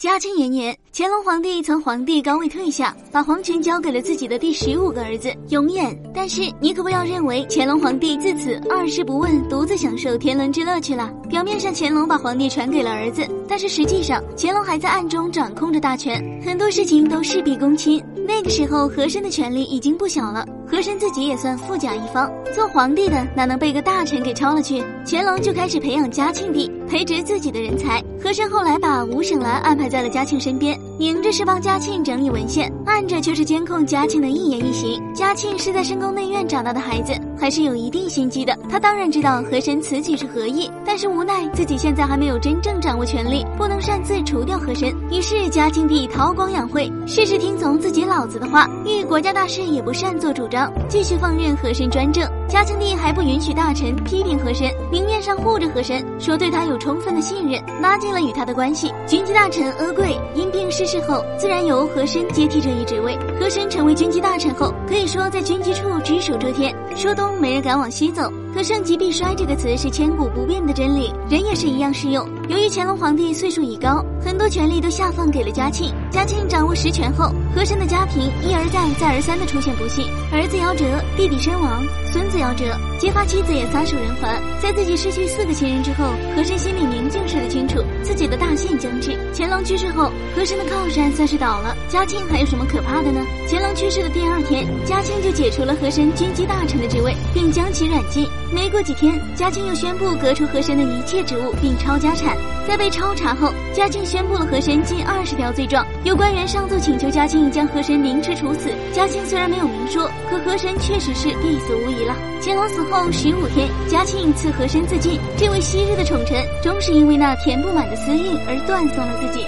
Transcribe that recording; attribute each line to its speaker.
Speaker 1: 嘉庆元年，乾隆皇帝从皇帝高位退下，把皇权交给了自己的第十五个儿子永琰。但是你可不要认为乾隆皇帝自此二事不问，独自享受天伦之乐去了。表面上乾隆把皇帝传给了儿子，但是实际上乾隆还在暗中掌控着大权，很多事情都事必躬亲。那个时候和珅的权力已经不小了，和珅自己也算富甲一方，做皇帝的哪能被个大臣给抄了去？乾隆就开始培养嘉庆帝，培植自己的人才。和珅后来把吴省兰安排在了嘉庆身边，明着是帮嘉庆整理文献，暗着却是监控嘉庆的一言一行。嘉庆是在深宫内院长大的孩子，还是有一定心机的。他当然知道和珅此举是何意，但是无奈自己现在还没有真正掌握权力，不能擅自除掉和珅。于是嘉庆帝韬光养晦，事事听从自己老子的话，遇国家大事也不擅作主张，继续放任和珅专政。嘉庆帝还不允许大臣批评和珅，明面上护着和珅，说对他有充分的信任，拉近了与他的关系。军机大臣阿贵因病逝世后，自然由和珅接替这一职位。和珅成为军机大臣后，可以说在军机处只手遮天，说东没人敢往西走。可盛极必衰这个词是千古不变的真理，人也是一样适用。由于乾隆皇帝岁数已高，很多权力都下放给了嘉庆。嘉庆掌握实权后，和珅的家庭一而再、再而三的出现不幸，儿子夭折，弟弟身亡，孙子夭折，结发妻子也撒手人寰。在自己失去四个亲人之后，和珅心里明镜似的清楚自己的大限将至。乾隆去世后，和珅的靠山算是倒了，嘉庆还有什么可怕的呢？乾隆去世的第二天，嘉庆就解除了和珅军机大臣的职位，并将其软禁。没过几天，嘉庆又宣布革除和珅的一切职务，并抄家产。在被抄查后，嘉庆宣布了和珅近二十条罪状。有官员上奏请求嘉庆将和珅凌迟处死。嘉庆虽然没有明说，可和珅确实是必死无疑了。乾隆死后十五天，嘉庆赐和珅自尽。这位昔日的宠臣，终是因为那填不满的私印而断送了自己。